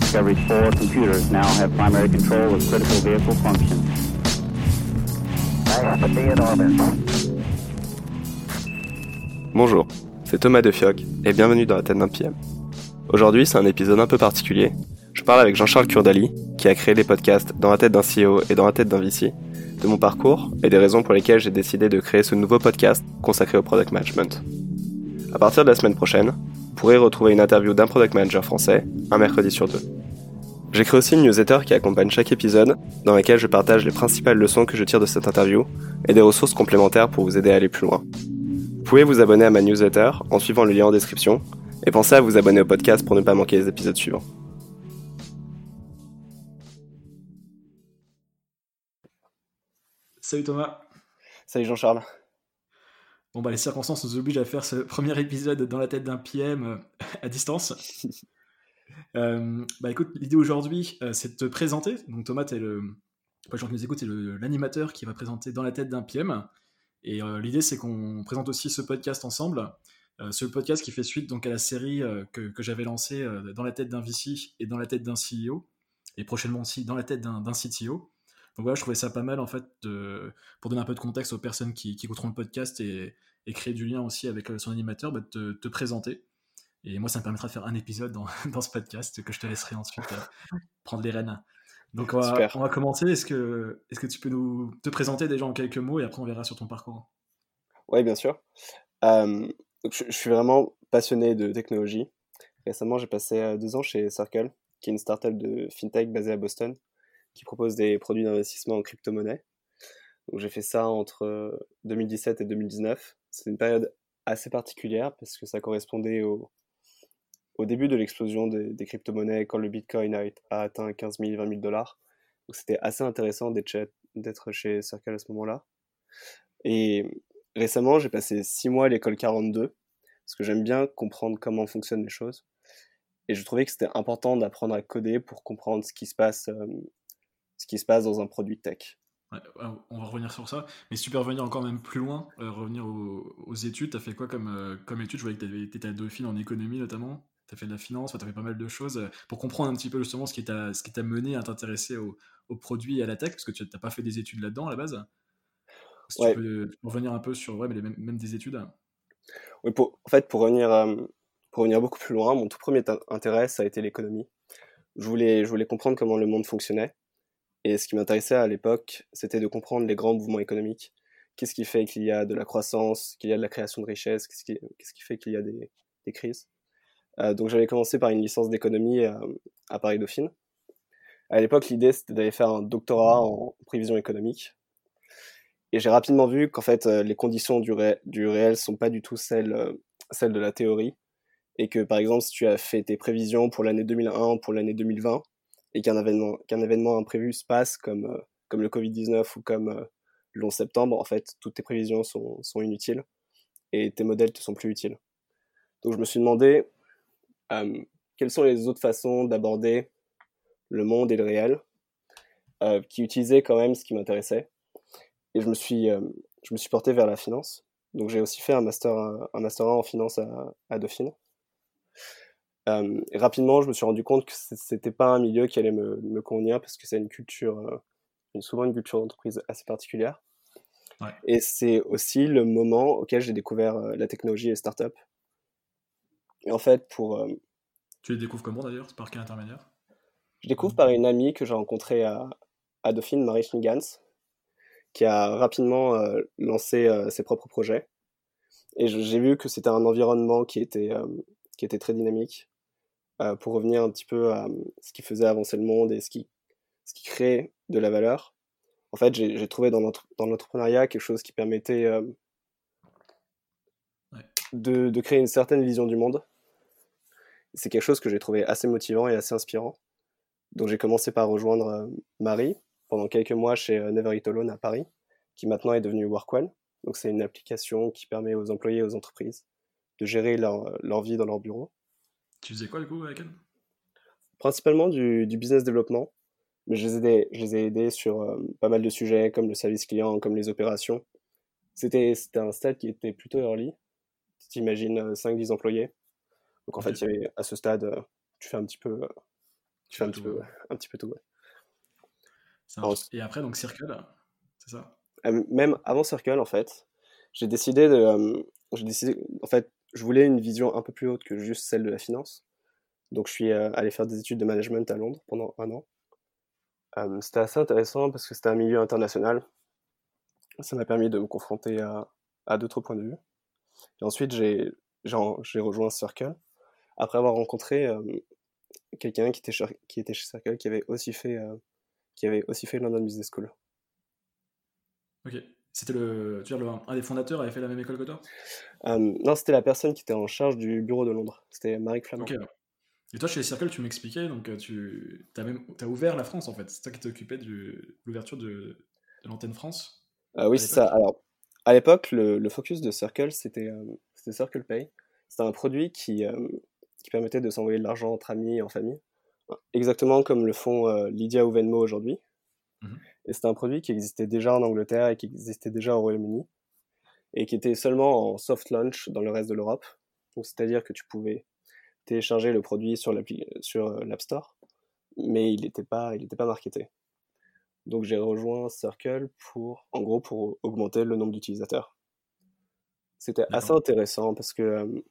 Discovery's four computers now have primary control of critical vehicle functions. Bonjour, c'est Thomas Defioc et bienvenue dans la tête d'un PM. Aujourd'hui, c'est un épisode un peu particulier. Je parle avec Jean-Charles Kurdali, qui a créé les podcasts Dans la tête d'un CEO et Dans la tête d'un VC, de mon parcours et des raisons pour lesquelles j'ai décidé de créer ce nouveau podcast consacré au product management. À partir de la semaine prochaine, vous pourrez retrouver une interview d'un product manager français, un mercredi sur deux. J'ai créé aussi une newsletter qui accompagne chaque épisode, dans laquelle je partage les principales leçons que je tire de cette interview et des ressources complémentaires pour vous aider à aller plus loin. Vous pouvez vous abonner à ma newsletter en suivant le lien en description et pensez à vous abonner au podcast pour ne pas manquer les épisodes suivants. Salut Thomas. Salut Jean-Charles. Bon bah les circonstances nous obligent à faire ce premier épisode dans la tête d'un PM euh, à distance. Euh, bah écoute, l'idée aujourd'hui, euh, c'est de te présenter. Donc Thomas, es le, pour les gens qui nous écoutent, c'est l'animateur qui va présenter dans la tête d'un PM. Et l'idée, c'est qu'on présente aussi ce podcast ensemble. ce podcast qui fait suite donc à la série que, que j'avais lancée dans la tête d'un VC et dans la tête d'un CEO, et prochainement aussi dans la tête d'un CTO. Donc voilà, je trouvais ça pas mal en fait de, pour donner un peu de contexte aux personnes qui, qui écouteront le podcast et, et, créer du lien aussi avec son animateur, bah, de te, présenter. Et moi, ça me permettra de faire un épisode dans, dans ce podcast que je te laisserai ensuite euh, prendre les rênes. Donc on va, on va commencer. Est-ce que, est que tu peux nous te présenter déjà en quelques mots et après on verra sur ton parcours? Oui, bien sûr. Euh, je, je, suis vraiment passionné de technologie. Récemment, j'ai passé euh, deux ans chez Circle, qui est une startup de fintech basée à Boston, qui propose des produits d'investissement en crypto-monnaie. Donc j'ai fait ça entre 2017 et 2019. C'est une période assez particulière parce que ça correspondait au, début de l'explosion des, crypto-monnaies quand le Bitcoin a, a, atteint 15 000, 20 000 dollars. Donc c'était assez intéressant d'être chez Circle à ce moment-là. Et récemment, j'ai passé six mois à l'école 42 parce que j'aime bien comprendre comment fonctionnent les choses. Et je trouvais que c'était important d'apprendre à coder pour comprendre ce qui se passe ce qui se passe dans un produit tech. on va revenir sur ça. Mais si tu peux revenir encore même plus loin, euh, revenir aux, études, tu as fait quoi comme, euh, comme études Je voyais que tu étais à Dauphine en économie notamment. Tu as fait de la finance, tu as fait pas mal de choses euh, pour comprendre un petit peu justement ce qui t'a mené à t'intéresser aux au produits et à la tech, parce que tu n'as pas fait des études là-dedans à la base. Si tu, peux, revenir un peu sur ouais, mais même, même, des études. Oui, pour, en fait, pour revenir, pour revenir beaucoup plus loin, mon tout premier intérêt, ça a été l'économie. Je voulais, je voulais comprendre comment le monde fonctionnait. Et ce qui m'intéressait à l'époque, c'était de comprendre les grands mouvements économiques. Qu'est-ce qui fait qu'il y a de la croissance, qu'il y a de la création de richesses, qu'est-ce qui, qu'est-ce qui fait qu'il y a des, des crises. Euh, donc j'avais commencé par une licence d'économie à, à Paris-Dauphine. À l'époque, l'idée, c'était d'aller faire un doctorat en prévision économique. Et j'ai rapidement vu qu'en fait, euh, les conditions du, ré, du réel sont pas du tout celles, euh, celles de la théorie. Et que, par exemple, si tu as fait tes prévisions pour l'année 2001, pour l'année 2020, et qu'un événement, qu'un événement imprévu se passe comme, euh, comme le Covid-19 ou comme euh, le 11 septembre, en fait, toutes tes prévisions sont, sont inutiles et tes modèles te sont plus utiles. Donc je me suis demandé quelles sont les autres façons d'aborder le monde et le réel euh, qui utilisaient quand même ce qui m'intéressait. Et je me suis, je me suis porté vers la finance. Donc j'ai aussi fait un master, un master 1 en finance à, à Dauphine. Euh, rapidement, je me suis rendu compte que c'était pas un milieu qui allait me, me convenir parce que c'est une culture, euh, souvent une culture d'entreprise assez particulière. Ouais. Et c'est aussi le moment auquel j'ai découvert euh, la technologie et les startups. Et en fait, pour. Tu les découvres comment d'ailleurs? Par quel intermédiaire? Je découvre par une amie que j'ai rencontrée à, à Dauphine, Marie Schingans, qui a rapidement lancé ses propres projets. Et j'ai vu que c'était un environnement qui était, qui était très dynamique, euh, pour revenir un petit peu à ce qui faisait avancer le monde et ce qui, ce qui crée de la valeur. En fait, j'ai trouvé dans l'entrepreneuriat quelque chose qui permettait euh, ouais. de, de, créer une certaine vision du monde. C'est quelque chose que j'ai trouvé assez motivant et assez inspirant. Donc j'ai commencé par rejoindre euh, Marie pendant quelques mois chez Never Eat Alone à Paris, qui maintenant est devenue Workwell. Donc c'est une application qui permet aux employés et aux entreprises de gérer leur, leur vie dans leur bureau. Tu faisais quoi du coup avec elle? Principalement du, du, business développement, mais je les ai aidés, je les ai aidés sur euh, pas mal de sujets comme le service client, comme les opérations. C'était un stade qui était plutôt early. Tu imagines 5-10 employés. Donc en fait, il y avait, à ce stade, tu fais un petit peu, tu fais un, petit peu, un petit peu tout. Et après, donc Circle, c'est ça? Même avant Circle, en fait, j'ai décidé de. j'ai décidé, en fait, je voulais une vision un peu plus haute que juste celle de la finance. Donc je suis allé faire des études de management à Londres pendant un an. c'était assez intéressant parce que c'était un milieu international. Ça m'a permis de me confronter à, d'autres points de vue. Et ensuite, j'ai rejoint Circle après avoir rencontré quelqu'un qui était, chez Circle qui avait aussi fait, fait London Business School. Ok. C'était le, tu veux dire, un des fondateurs avait fait la même école que toi? Non, c'était la personne qui était en charge du bureau de Londres. C'était Marie Flamand. Ok. Et toi, chez Circle, tu m'expliquais, donc tu as même as ouvert la France en fait. C'est toi qui t'occupais de l'ouverture de, de l'antenne France ah Oui, c'est ça. Alors, à l'époque, le, focus de Circle, c'était Circle Pay. C'était un produit qui, qui permettait de s'envoyer de l'argent entre amis et en famille, exactement comme le font euh, Lydia ou Venmo aujourd'hui. Mhm. Et c'était un produit qui existait déjà en Angleterre et qui existait déjà au Royaume-Uni, et qui était seulement en soft launch dans le reste de l'Europe. C'est-à-dire que tu pouvais télécharger le produit sur euh, l'App Store, mais il n'était pas, il pas marketé. Donc j'ai rejoint Circle pour, en gros, pour augmenter le nombre d'utilisateurs. C'était assez intéressant parce que euh,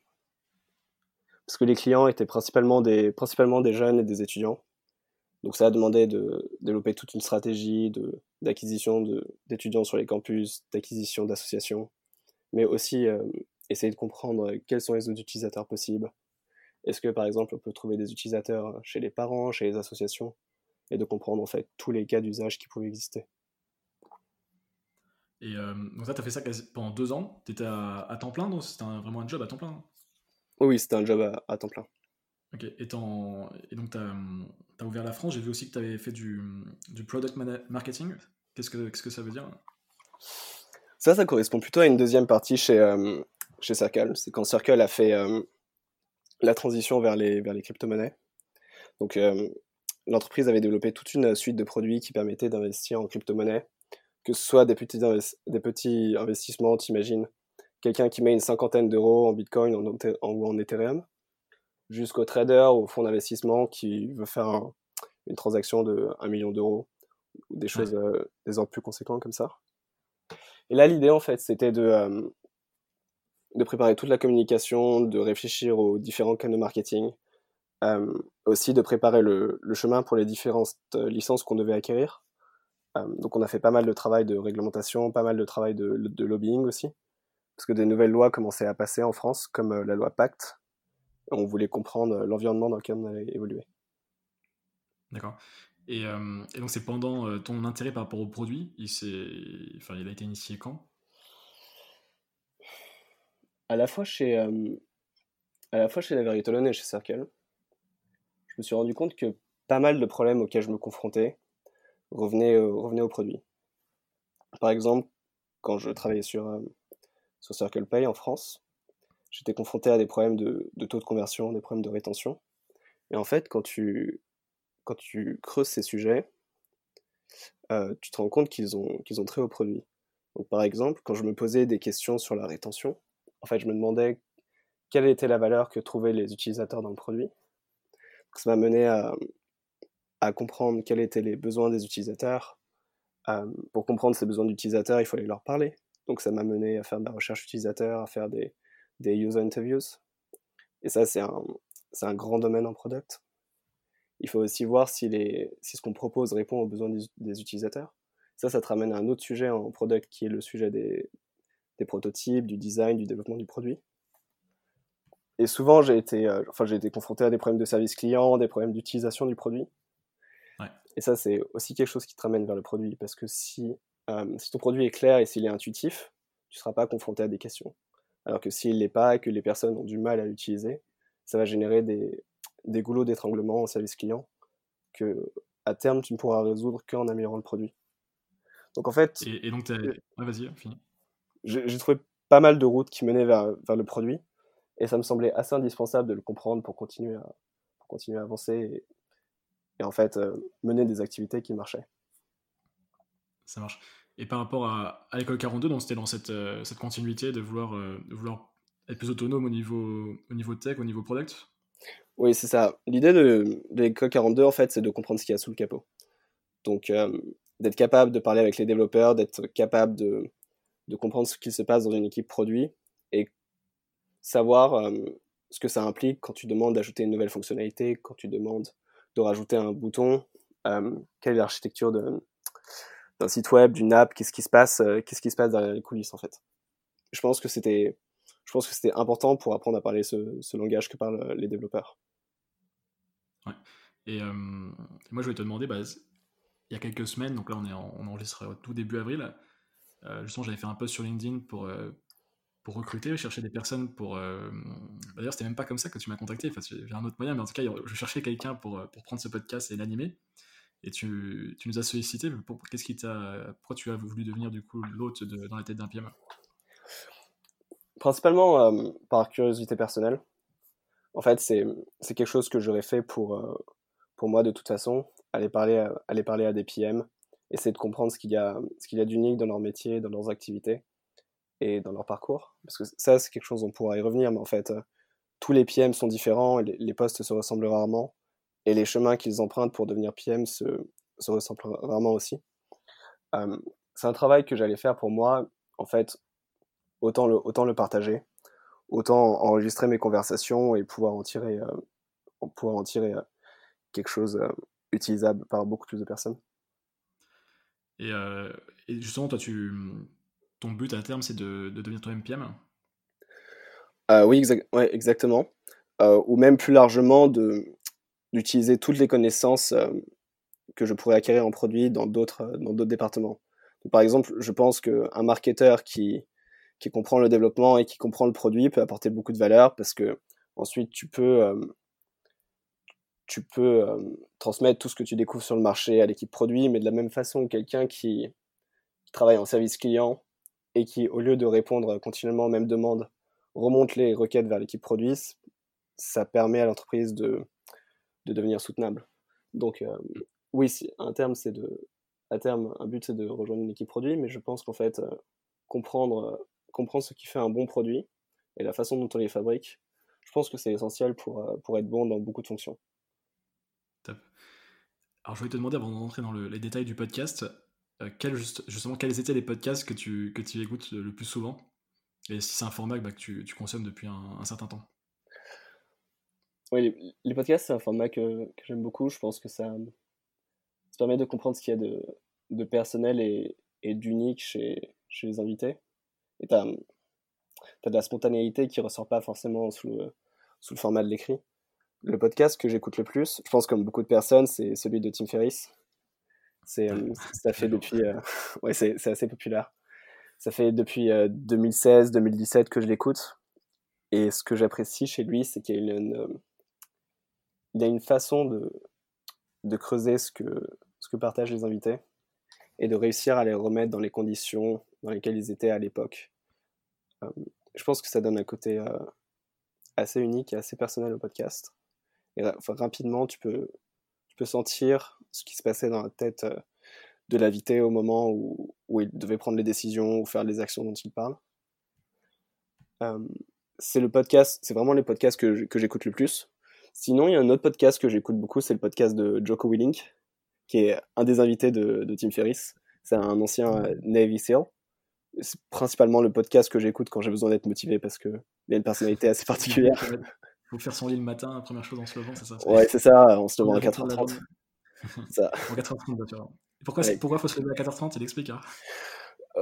parce que les clients étaient principalement des, principalement des jeunes et des étudiants. Donc ça a demandé de développer toute une stratégie d'acquisition d'étudiants sur les campus, d'acquisition d'associations, mais aussi euh, essayer de comprendre quels sont les autres utilisateurs possibles. Est-ce que par exemple on peut trouver des utilisateurs chez les parents, chez les associations, et de comprendre en fait tous les cas d'usage qui pouvaient exister. Et euh, donc ça, tu as fait ça pendant deux ans, tu étais à, temps plein, donc c'était vraiment un job à temps plein? Oui, c'était un job à, temps plein. Ok, et, et donc tu as, ouvert la France, j'ai vu aussi que tu avais fait du, du product marketing. Qu'est-ce que, ça veut dire? Ça, ça correspond plutôt à une deuxième partie chez, euh, chez Circle. C'est quand Circle a fait euh, la transition vers les, vers les crypto-monnaies. Donc, euh, l'entreprise avait développé toute une suite de produits qui permettaient d'investir en crypto-monnaies, que ce soit des petits, des petits investissements, t'imagines, quelqu'un qui met une cinquantaine d'euros en Bitcoin ou en, Ethereum, jusqu'au trader ou au fonds d'investissement qui veut faire une transaction de 1 million d'euros, ou des choses euh, des ordres plus conséquents comme ça. Et là, l'idée, en fait, c'était de, euh, de préparer toute la communication, de réfléchir aux différents canaux marketing, euh, aussi de préparer le, le, chemin pour les différentes licences qu'on devait acquérir. donc, on a fait pas mal de travail de réglementation, pas mal de travail de, de lobbying aussi parce que des nouvelles lois commençaient à passer en France, comme la loi Pacte. On voulait comprendre euh, l'environnement dans lequel on allait évoluer. D'accord. Et, euh, donc c'est pendant ton intérêt par rapport au produit, il, enfin, il a été initié quand? À la fois chez à la fois chez la Veritolone et chez Circle, je me suis rendu compte que pas mal de problèmes auxquels je me confrontais revenaient, revenaient au produit. Par exemple, quand je travaillais sur, sur Circle Pay en France, j'étais confronté à des problèmes de, taux de conversion, des problèmes de rétention. Et en fait, quand tu, creuses ces sujets, euh, tu te rends compte qu'ils ont, ont trait au produit. Donc, par exemple, quand je me posais des questions sur la rétention, en fait, je me demandais quelle était la valeur que trouvaient les utilisateurs dans le produit. ça m'a mené à, à, comprendre quels étaient les besoins des utilisateurs. Euh, pour comprendre ces besoins d'utilisateurs, il fallait leur parler. Donc ça m'a mené à faire de la recherche utilisateur, à faire des, des user interviews. Et ça, c'est un, un, grand domaine en product. Il faut aussi voir si, les, si ce qu'on propose répond aux besoins des, utilisateurs. Ça, ça te ramène à un autre sujet en product qui est le sujet des, des prototypes, du design, du développement du produit. Et souvent, j'ai été, euh, enfin, j'ai été confronté à des problèmes de service client, des problèmes d'utilisation du produit. Et ça, c'est aussi quelque chose qui te ramène vers le produit. Parce que si euh, si ton produit est clair et s'il est intuitif, tu ne seras pas confronté à des questions. Alors que s'il ne l'est pas et que les personnes ont du mal à l'utiliser, ça va générer des, des goulots d'étranglement au service client que à terme tu ne pourras résoudre qu'en améliorant le produit. Donc en fait, et, donc vas-y, fini. J'ai trouvé pas mal de routes qui menaient vers, vers, le produit et ça me semblait assez indispensable de le comprendre pour continuer à, pour continuer à avancer et, en fait euh, mener des activités qui marchaient. Ça marche. Et par rapport à, à l'école 42, donc c'était dans cette, cette continuité de vouloir, de vouloir être plus autonome au niveau, au niveau tech, au niveau product Oui, c'est ça. L'idée de, de l'école 42, en fait, c'est de comprendre ce qu'il y a sous le capot. Donc, d'être capable de parler avec les développeurs, d'être capable de, de comprendre ce qui se passe dans une équipe produit et savoir ce que ça implique quand tu demandes d'ajouter une nouvelle fonctionnalité, quand tu demandes de rajouter un bouton, quelle est l'architecture d'un site web, d'une app, qu'est-ce qui se passe, qu'est-ce qui se passe derrière les coulisses en fait. Je pense que c'était, je pense que c'était important pour apprendre à parler ce, langage que parlent les développeurs. Ouais. Et moi je voulais te demander, bah, il y a quelques semaines, donc là on, est on enregistre tout début avril, euh, justement j'avais fait un post sur LinkedIn pour, euh, pour recruter, chercher des personnes pour... Euh, d'ailleurs c'était même pas comme ça que tu m'as contacté, enfin, j'ai un autre moyen, mais en tout cas je cherchais quelqu'un pour, pour prendre ce podcast et l'animer. Et tu, tu, nous as sollicité, qu'est-ce qui t'a, pourquoi tu as voulu devenir du coup l'hôte dans la tête d'un PM Principalement par curiosité personnelle. En fait, c'est quelque chose que j'aurais fait pour, pour moi de toute façon aller parler à, aller parler à des PM, essayer de comprendre ce qu'il y a, ce qu'il y a d'unique dans leur métier, dans leurs activités et dans leur parcours. Parce que ça, c'est quelque chose, on pourra y revenir, mais en fait, euh, tous les PM sont différents, les, postes se ressemblent rarement, et les chemins qu'ils empruntent pour devenir PM se, se ressemblent rarement aussi. Euh, c'est un travail que j'allais faire pour moi, en fait, autant le, autant le partager, autant enregistrer mes conversations et pouvoir en tirer, euh, pouvoir en tirer quelque chose utilisable par beaucoup plus de personnes. Et, euh, justement, toi, tu, ton but à terme, c'est de, de, devenir toi-même PM euh, Oui, ouais, exactement. Euh, ou même plus largement, d'utiliser toutes les connaissances que je pourrais acquérir en produit dans d'autres départements. par exemple, je pense qu'un marketeur qui, qui comprend le développement et qui comprend le produit peut apporter beaucoup de valeur parce que ensuite tu peux tu peux transmettre tout ce que tu découvres sur le marché à l'équipe produit, mais de la même façon, quelqu'un qui, travaille en service client et qui, au lieu de répondre continuellement aux mêmes demandes, remonte les requêtes vers l'équipe produit, ça permet à l'entreprise de, de devenir soutenable. Donc, oui, un terme, c'est de, à terme, un but, c'est de rejoindre une équipe produit, mais je pense qu'en fait, comprendre, comprendre ce qui fait un bon produit et la façon dont on les fabrique, je pense que c'est essentiel pour, pour être bon dans beaucoup de fonctions. Alors, je voulais te demander, avant d'entrer dans les détails du podcast, euh, justement, quels étaient les podcasts que tu, que tu écoutes le plus souvent? Et si c'est un format bah, que tu, tu, consommes depuis un, certain temps? Oui, les, podcasts, c'est un format que, que j'aime beaucoup. Je pense que ça, ça permet de comprendre ce qu'il y a de, de personnel et, et d'unique chez, chez les invités. Et tu as, as, de la spontanéité qui ressort pas forcément sous le, sous le format de l'écrit. Le podcast que j'écoute le plus, je pense comme beaucoup de personnes, c'est celui de Tim Ferriss. C'est, euh, ça fait depuis, euh, ouais, c'est, assez populaire. Ça fait depuis 2016-2017 euh, que je l'écoute. Et ce que j'apprécie chez lui, c'est qu'il y a une, il a une façon de, creuser ce que, partagent les invités et de réussir à les remettre dans les conditions dans lesquelles ils étaient à l'époque. je pense que ça donne un côté assez unique et assez personnel au podcast. Rapidement, tu peux, sentir ce qui se passait dans la tête euh, de l'invité au moment où, où, il devait prendre les décisions ou faire les actions dont il parle. c'est le podcast, c'est vraiment les podcasts que j'écoute le plus. Sinon, il y a un autre podcast que j'écoute beaucoup, c'est le podcast de Joko Willink, qui est un des invités de, de Tim Ferriss. C'est un ancien euh, Navy SEAL. C'est principalement le podcast que j'écoute quand j'ai besoin d'être motivé parce qu'il a une personnalité assez particulière faut faire son lit le matin, première chose en se levant, c'est ça Ouais, c'est ça, on se levant à 4h30. ça. En 4h30, bien sûr. Pourquoi, il faut se lever à 4h30 Il explique. Hein.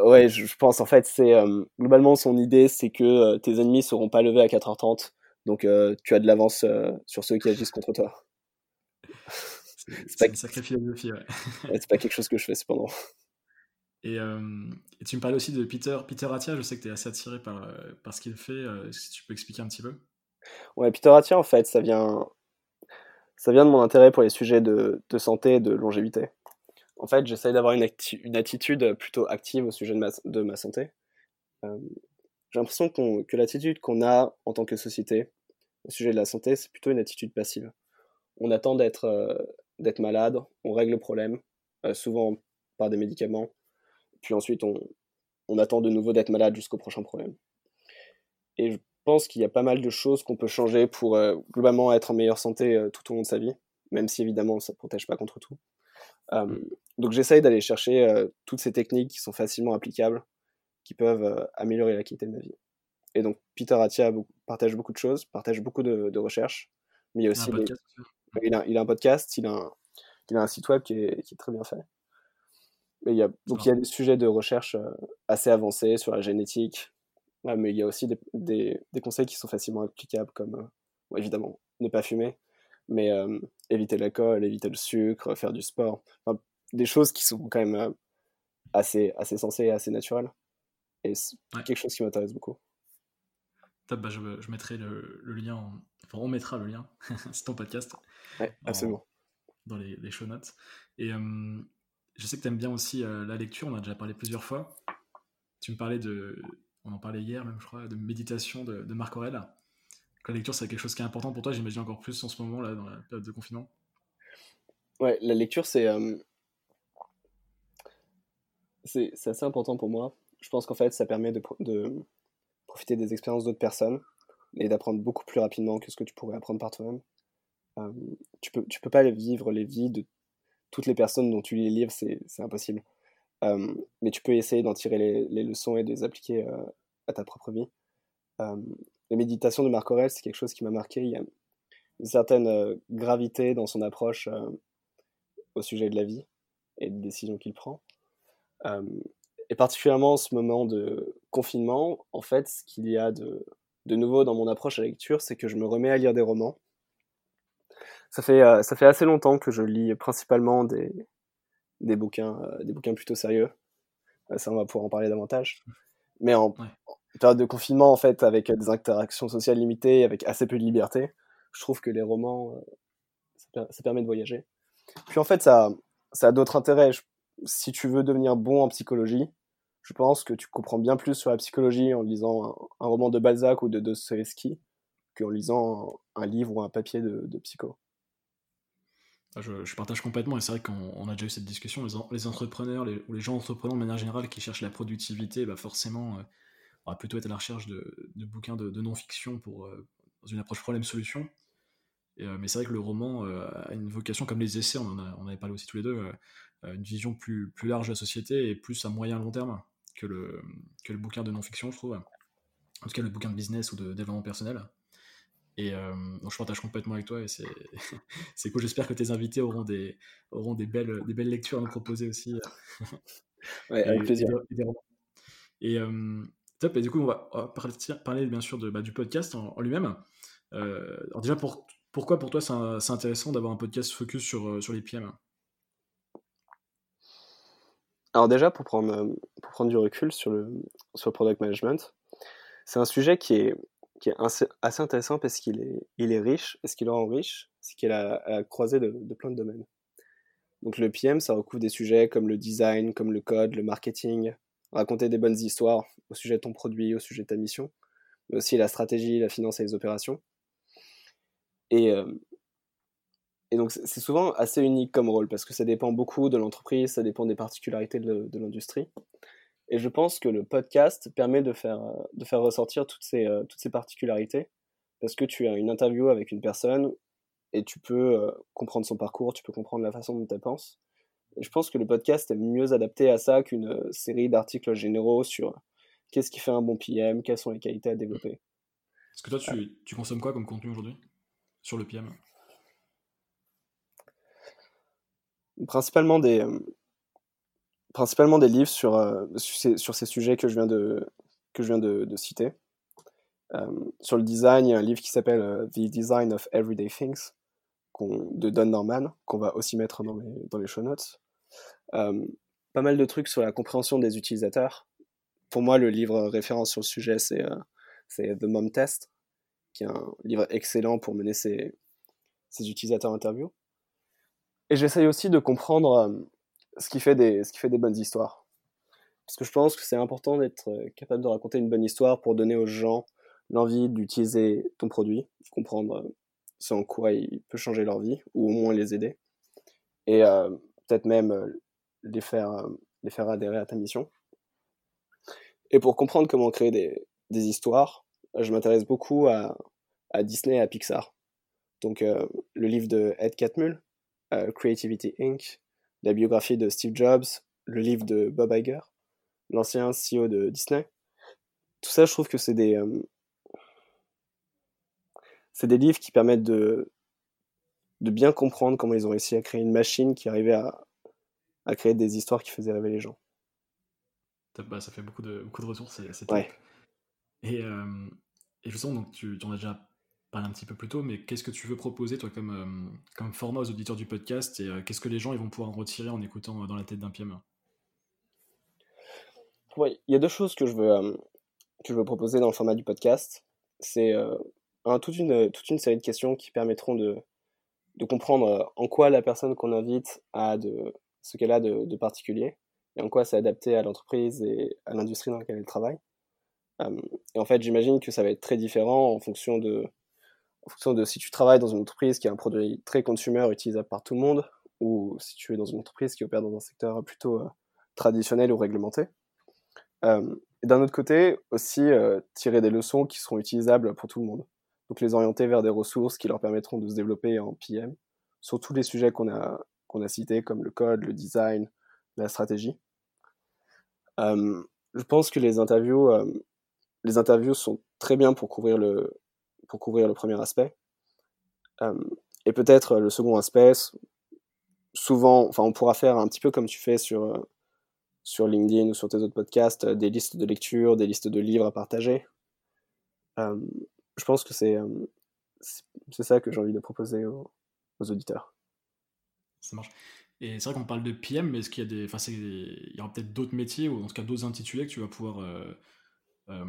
Ouais, je, pense en fait, c'est euh, globalement son idée, c'est que euh, tes ennemis seront pas levés à 4h30, donc euh, tu as de l'avance sur ceux qui agissent contre toi. C'est pas une sacrée philosophie, ouais. c'est pas quelque chose que je fais cependant. Et, et, tu me parlais aussi de Peter, Peter Attia, je sais que tu es assez attiré par, par ce qu'il fait. si tu peux expliquer un petit peu Ouais, Peter Attia, en fait, ça vient, ça vient de mon intérêt pour les sujets de, de santé et de longévité. En fait, j'essaye d'avoir une, une, attitude plutôt active au sujet de ma, de ma santé. J'ai l'impression que l'attitude qu'on a en tant que société au sujet de la santé, c'est plutôt une attitude passive. On attend d'être euh, malade, on règle le problème, euh, souvent par des médicaments, puis ensuite on, on attend de nouveau d'être malade jusqu'au prochain problème. Et je pense qu'il y a pas mal de choses qu'on peut changer pour euh, globalement être en meilleure santé tout au long de sa vie, même si évidemment ça ne protège pas contre tout. Euh, donc j'essaye d'aller chercher toutes ces techniques qui sont facilement applicables, qui peuvent améliorer la qualité de ma vie. Et donc Peter Attia partage beaucoup de choses, partage beaucoup de, recherches, mais il y a aussi... Il, a, il, a, un podcast, il a un, il a un site web qui est, qui est très bien fait. Mais il y a, donc il y a des sujets de recherche assez avancés sur la génétique, mais il y a aussi des, des, des, conseils qui sont facilement applicables, comme évidemment ne pas fumer, mais éviter l'alcool, éviter le sucre, faire du sport. Enfin, des choses qui sont quand même assez, assez sensées et assez naturelles. Et c'est quelque chose qui m'intéresse beaucoup. Top, bah je, je, mettrai le, le lien, enfin on mettra le lien, c'est ton podcast. Ouais, absolument. dans les, les, show notes. Et je sais que tu aimes bien aussi la lecture, on a déjà parlé plusieurs fois. Tu me parlais de, on en parlait hier même, je crois, de méditation de, de Marc Aurel. La lecture, c'est quelque chose qui est important pour toi, j'imagine encore plus en ce moment, là, dans la période de confinement. Ouais, la lecture, c'est euh, c'est assez important pour moi. Je pense qu'en fait, ça permet de, profiter des expériences d'autres personnes et d'apprendre beaucoup plus rapidement que ce que tu pourrais apprendre par toi-même. Euh, tu peux, peux pas vivre les vies de toutes les personnes dont tu lis les livres, c'est impossible. Euh, mais tu peux essayer d'en tirer les, leçons et de les appliquer euh, à ta propre vie. Euh, la méditation de Marc Aurèle, c'est quelque chose qui m'a marqué. Il y a une certaine gravité dans son approche au sujet de la vie et des décisions qu'il prend. Et particulièrement en ce moment de confinement, en fait, ce qu'il y a de, de nouveau dans mon approche à la lecture, c'est que je me remets à lire des romans. Ça fait, ça fait assez longtemps que je lis principalement des, des bouquins, euh, des bouquins plutôt sérieux. Euh, ça, on va pouvoir en parler davantage. Mais en, période de confinement, en fait, avec des interactions sociales limitées, avec assez peu de liberté, je trouve que les romans, euh, ça, permet de voyager. Puis en fait, ça, ça a d'autres intérêts. si tu veux devenir bon en psychologie, je pense que tu comprends bien plus sur la psychologie en lisant un, roman de Balzac ou de Dostoevsky qu'en lisant un, livre ou un papier de, psycho. Ah, je, partage complètement, et c'est vrai qu'on a déjà eu cette discussion, les, entrepreneurs ou les gens entrepreneurs de manière générale qui cherchent la productivité, bah forcément, euh, on va plutôt être à la recherche de, bouquins de, non-fiction pour euh, une approche problème-solution. Euh, mais c'est vrai que le roman a une vocation, comme les essais, on en, a, on avait parlé aussi tous les deux, une vision plus, plus large de la société et plus à moyen long terme que le, que le bouquin de non-fiction, je trouve. En tout cas, le bouquin de business ou de développement personnel. Et euh, donc je partage complètement avec toi et c'est, c'est cool. J'espère que tes invités auront des, auront des, belles, des belles lectures à nous proposer aussi. ouais, avec plaisir. Et, euh, top, et du coup, on va, parler, parler bien sûr de, bah, du podcast en, lui-même. Euh, alors déjà, pour, pourquoi pour toi c'est, intéressant d'avoir un podcast focus sur, sur les PM Alors déjà, pour prendre, prendre du recul sur le, product management, c'est un sujet qui est, assez, intéressant parce qu'il est, il est riche, et ce qui le rend riche, c'est qu'il a, a croisé de, de, plein de domaines. Donc le PM, ça recouvre des sujets comme le design, comme le code, le marketing, raconter des bonnes histoires au sujet de ton produit, au sujet de ta mission, mais aussi la stratégie, la finance et les opérations. Et, euh, et donc c'est souvent assez unique comme rôle parce que ça dépend beaucoup de l'entreprise, ça dépend des particularités de, de l'industrie. Et je pense que le podcast permet de faire, de faire ressortir toutes ces, euh, toutes ces particularités, parce que tu as une interview avec une personne et tu peux euh, comprendre son parcours, tu peux comprendre la façon dont elle pense. Et je pense que le podcast est mieux adapté à ça qu'une série d'articles généraux sur qu'est-ce qui fait un bon PM, quelles sont les qualités à développer. Est-ce que toi, tu, tu consommes quoi comme contenu aujourd'hui? Sur le PM Principalement des, principalement des livres sur, euh, sur, ces, sujets que je viens de, que je viens de, citer. Euh, sur le design, il y a un livre qui s'appelle euh, The Design of Everyday Things de Don Norman, qu'on va aussi mettre dans les, dans les show notes. pas mal de trucs sur la compréhension des utilisateurs. Pour moi, le livre référence sur le sujet, c'est The Mom Test, qui est un livre excellent pour mener ses, ses utilisateurs interviews. Et j'essaye aussi de comprendre ce qui fait des, ce qui fait des bonnes histoires. Parce que je pense que c'est important d'être euh, capable de raconter une bonne histoire pour donner aux gens l'envie d'utiliser ton produit, comprendre euh, ce en quoi il peut changer leur vie, ou au moins les aider. Et euh, peut-être même les, faire, les faire adhérer à ta mission. Et pour comprendre comment créer des, des histoires, je m'intéresse beaucoup à, à, Disney et à Pixar. Donc euh, le livre de Ed Catmull, euh, Creativity Inc., la biographie de Steve Jobs, le livre de Bob Iger, l'ancien CEO de Disney. Tout ça, je trouve que c'est des, euh, c'est des livres qui permettent de, de bien comprendre comment ils ont réussi à créer une machine qui arrivait à, à créer des histoires qui faisaient rêver les gens. Bah, ça fait beaucoup de, beaucoup de ressources, c'est top. Et, euh, et justement, donc, tu, en as déjà parlé un petit peu plus tôt, mais qu'est-ce que tu veux proposer, toi, comme, euh, comme format aux auditeurs du podcast, et euh, qu'est-ce que les gens ils vont pouvoir en retirer en écoutant dans la tête d'un PM Oui, il y a deux choses que je veux, que je veux proposer dans le format du podcast. C'est toute, une, toute une série de questions qui permettront de, de comprendre en quoi la personne qu'on invite a de, ce qu'elle a de, particulier et en quoi c'est adapté à l'entreprise et à l'industrie dans laquelle elle travaille. Euh, et en fait, j'imagine que ça va être très différent en fonction de, en fonction de si tu travailles dans une entreprise qui a un produit très consumer utilisable par tout le monde ou si tu es dans une entreprise qui opère dans un secteur plutôt euh, traditionnel ou réglementé. Euh, et d'un autre côté, aussi tirer des leçons qui seront utilisables pour tout le monde. Donc les orienter vers des ressources qui leur permettront de se développer en PM sur tous les sujets qu'on a, qu'on a cités, comme le code, le design, la stratégie. Je pense que les interviews, les interviews sont très bien pour couvrir le, pour couvrir le premier aspect. Euh, et peut-être le second aspect, souvent, enfin, on pourra faire un petit peu comme tu fais sur, sur LinkedIn ou sur tes autres podcasts, des listes de lecture, des listes de livres à partager. je pense que c'est, c'est ça que j'ai envie de proposer aux, auditeurs. Ça marche. Et c'est vrai qu'on parle de PM, mais est-ce qu'il y a des, enfin, il y aura peut-être d'autres métiers ou en tout cas d'autres intitulés que tu vas pouvoir euh, euh,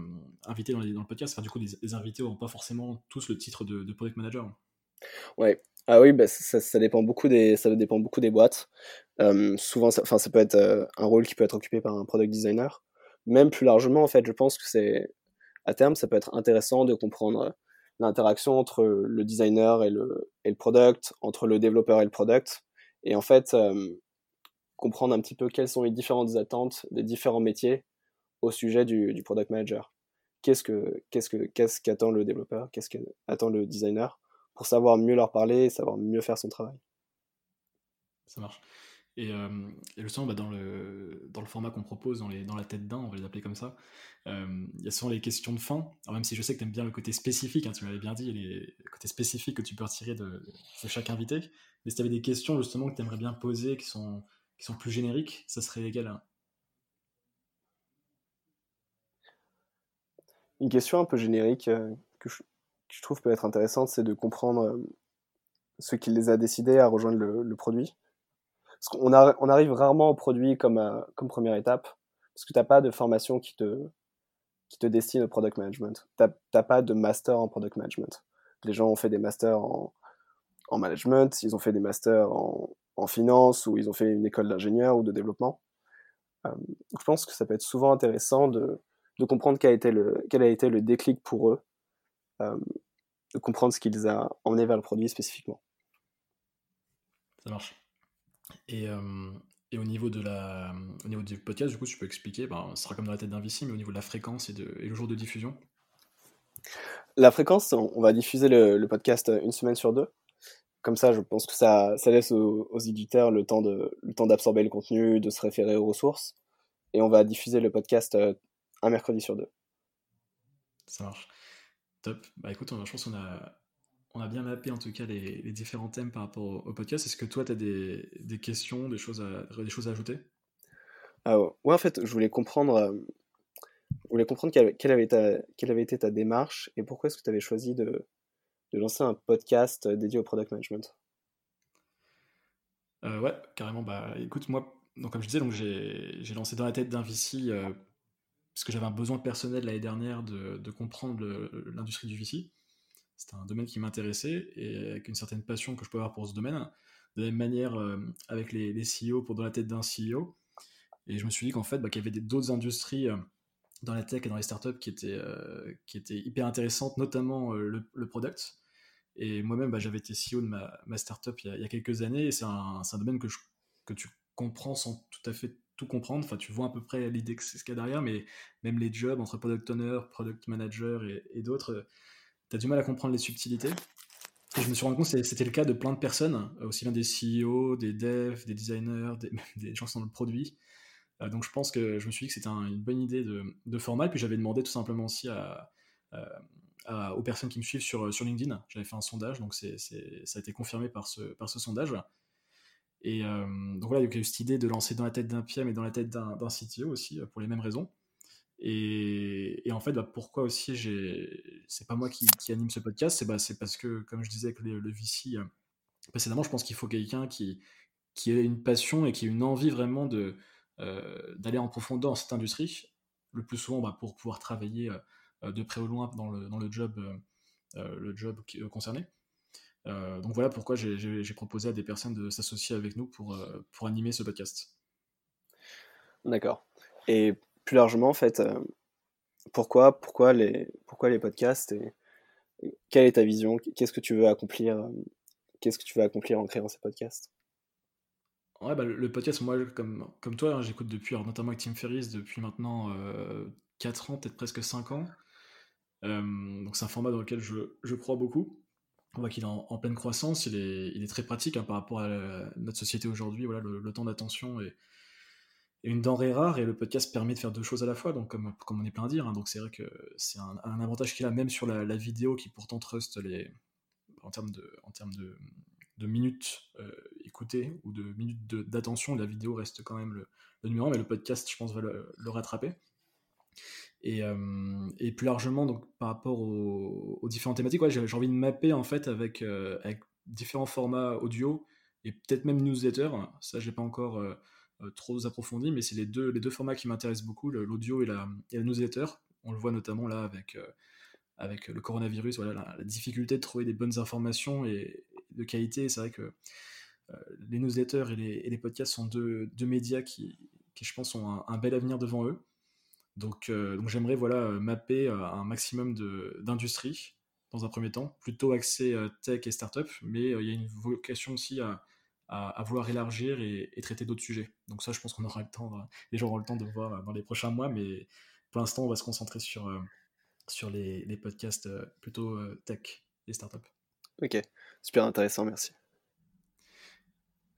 inviter dans, le podcast. Enfin, du coup, les, invités n'auront pas forcément tous le titre de, product manager. Ouais. Ah oui, bah, ça, dépend beaucoup des, ça dépend beaucoup des boîtes. Euh, souvent, ça, ça peut être euh, un rôle qui peut être occupé par un product designer. Même plus largement, en fait, je pense que c'est à terme, ça peut être intéressant de comprendre l'interaction entre le designer et le, et le product, entre le développeur et le product et en fait comprendre un petit peu quelles sont les différentes attentes des différents métiers au sujet du, du product manager. Qu'est-ce que qu'est-ce que qu'est-ce qu'attend le développeur, qu'est-ce qu'attend le designer pour savoir mieux leur parler et savoir mieux faire son travail? Ça marche. Et, euh, et justement, bah dans, le, format qu'on propose, dans, la tête d'un, on va les appeler comme ça, euh, il y a souvent les questions de fin. Alors même si je sais que tu aimes bien le côté spécifique, hein, tu m'avais bien dit, les côtés spécifiques que tu peux retirer de, de chaque invité. Mais si tu avais des questions justement que tu aimerais bien poser, qui sont, qui sont plus génériques, ça serait égal à... Une question un peu générique euh, que, je, trouve peut être intéressante, c'est de comprendre euh, ce qui les a décidés à rejoindre le, produit. On arrive rarement au produit comme, euh, première étape, parce que tu n'as pas de formation qui te, qui te destine au product management. Tu n'as pas de master en product management. Les gens ont fait des masters en, en management, ils ont fait des masters en, en finance ou ils ont fait une école d'ingénieur ou de développement. Je pense que ça peut être souvent intéressant de, de comprendre quel a, été le, quel a été le déclic pour eux, euh, de comprendre ce qui les a emmenés vers le produit spécifiquement. Ça marche. Et, euh, et au, niveau de la, au niveau du podcast, du coup, tu peux expliquer, ben, ce sera comme dans la tête d'un VC, mais au niveau de la fréquence et, de, et le jour de diffusion? La fréquence, on, va diffuser le, le, podcast une semaine sur deux comme ça, je pense que ça, ça laisse aux, aux, éditeurs le temps de le temps d'absorber le contenu, de se référer aux ressources, et on va diffuser le podcast euh, un mercredi sur deux. Ça marche. Top. Bah écoute, je pense qu'on a on a bien mappé en tout cas les, les différents thèmes par rapport au, au podcast. Est-ce que toi, tu as des, des, questions, des choses à, des choses à ajouter? Ah, Ouais, en fait, je voulais comprendre, euh, je voulais comprendre quelle, quelle, avait ta, quelle avait été ta démarche et pourquoi est-ce que tu avais choisi de, de lancer un podcast dédié au product management? Euh, Ouais, carrément. Bah, écoute, moi, donc, comme je disais, donc j'ai lancé dans la tête d'un VC euh, parce que j'avais un besoin personnel l'année dernière de, comprendre l'industrie du VC. C'était un domaine qui m'intéressait et avec une certaine passion que je peux avoir pour ce domaine. De la même manière, euh, avec les, les, CEO pour dans la tête d'un CEO. Et je me suis dit qu'en fait, bah, qu'il y avait d'autres industries euh, dans la tech et dans les startups qui étaient, euh, qui étaient hyper intéressantes, notamment le, le, product. Et moi-même, bah, j'avais été CEO de ma, startup il y, a, quelques années, et c'est un, domaine que, que tu comprends sans tout à fait tout comprendre. Enfin, tu vois à peu près l'idée que c'est ce qu'il y a derrière, mais même les jobs entre product owner, product manager et, d'autres, tu as du mal à comprendre les subtilités. Et je me suis rendu compte que c'était le cas de plein de personnes, aussi bien des CEO, des devs, des designers, des, gens qui sont dans le produit. donc je pense que je me suis dit que c'était une bonne idée de, de format, puis j'avais demandé tout simplement aussi à, aux personnes qui me suivent sur, LinkedIn. J'avais fait un sondage, donc c'est, ça a été confirmé par ce sondage. Et euh, donc voilà, il y a eu cette idée de lancer dans la tête d'un PM et dans la tête d'un, CTO aussi, euh, pour les mêmes raisons. Et, en fait, bah, pourquoi aussi c'est pas moi qui, anime ce podcast, c'est, bah, c'est parce que, comme je disais avec le, VC euh, précédemment, je pense qu'il faut quelqu'un qui, ait une passion et qui ait une envie vraiment d'aller en profondeur dans cette industrie, le plus souvent bah, pour pouvoir travailler de près ou loin dans le, dans le job, le job concerné. Euh, donc voilà pourquoi j'ai proposé à des personnes de s'associer avec nous pour, euh, pour animer ce podcast. D'accord. Et plus largement, en fait, euh, pourquoi, pourquoi, les, pourquoi les podcasts et quelle est ta vision? Qu'est-ce que tu veux accomplir Qu'est-ce que tu veux accomplir en créant ces podcasts? Ouais, bah, le podcast, moi, comme, comme toi, hein, j'écoute depuis, notamment avec Tim Ferriss, depuis maintenant 4 ans, peut-être presque 5 ans. donc c'est un format dans lequel je, je crois beaucoup on voit qu'il est en, pleine croissance, il est, très pratique hein, par rapport à notre société aujourd'hui. Voilà, le, temps d'attention est, une denrée rare et le podcast permet de faire deux choses à la fois, donc comme, on est plein à dire. Hein. donc c'est vrai que c'est un, avantage qu'il a même sur la, vidéo qui pourtant trust les, en termes de, en termes de, minutes euh, écoutées ou de minutes d'attention, la vidéo reste quand même le, numéro 1, mais le podcast, je pense, va le rattraper. Euh, et, plus largement, donc, par rapport aux, différentes thématiques, j'ai envie de mapper en fait avec, euh, avec différents formats audio et peut-être même newsletter. Ça, j'ai pas encore euh, trop approfondi, mais c'est les deux, les deux formats qui m'intéressent beaucoup, l'audio et la, et la newsletter. On le voit notamment là avec, avec le coronavirus, la, difficulté de trouver des bonnes informations et de qualité. C'est vrai que les newsletters et les, et les, podcasts sont deux, deux médias qui, qui, je pense, ont un bel avenir devant eux. Donc, euh, donc j'aimerais voilà, euh, mapper euh, un maximum d'industries dans un premier temps, plutôt axé tech et startup, mais il y a une vocation aussi à, à, vouloir élargir et, traiter d'autres sujets. Donc ça, je pense qu'on aura le temps, les gens auront le temps de voir dans les prochains mois, mais pour l'instant, on va se concentrer sur, sur les, les podcasts plutôt tech et startup. Ok, super intéressant, merci.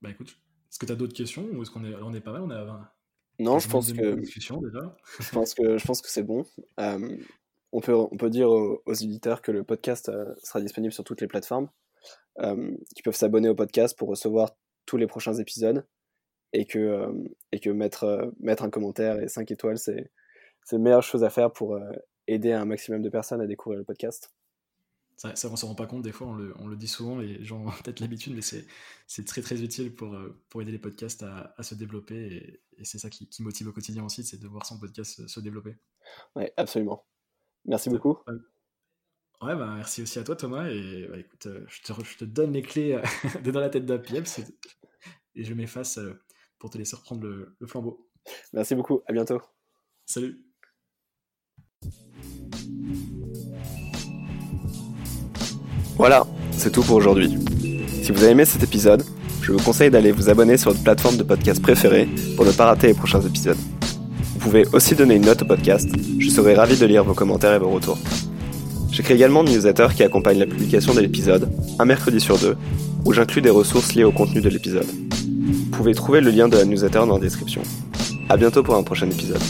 Bah écoute, est-ce que tu as d'autres questions ou est-ce qu'on est, on est pas mal On est à 20, non, je pense, que, je pense que je pense que c'est bon. Euh, on, peut, on peut dire aux, éditeurs que le podcast euh, sera disponible sur toutes les plateformes, euh, qui peuvent s'abonner au podcast pour recevoir tous les prochains épisodes, et que, et que mettre, mettre un commentaire et 5 étoiles, c'est la meilleure chose à faire pour aider un maximum de personnes à découvrir le podcast ça, ça on s'en rend pas compte des fois, on le, on le, dit souvent, les gens ont peut-être l'habitude, mais c'est très très utile pour, euh, pour aider les podcasts à, à se développer et, et c'est ça qui, qui, motive au quotidien aussi, c'est de voir son podcast se, développer. Oui, absolument. Merci beaucoup. Ouais, bah, merci aussi à toi Thomas et bah, écoute, euh, je, te, je, te, donne les clés euh, de dans la tête d'Apiem et je m'efface pour te laisser reprendre le, le flambeau. Merci beaucoup, à bientôt. Salut. Voilà, c'est tout pour aujourd'hui. Si vous avez aimé cet épisode, je vous conseille d'aller vous abonner sur votre plateforme de podcast préférée pour ne pas rater les prochains épisodes. Vous pouvez aussi donner une note au podcast, je serai ravi de lire vos commentaires et vos retours. J'écris également une newsletter qui accompagne la publication de l'épisode, un mercredi sur deux, où j'inclus des ressources liées au contenu de l'épisode. Vous pouvez trouver le lien de la newsletter dans la description. A bientôt pour un prochain épisode.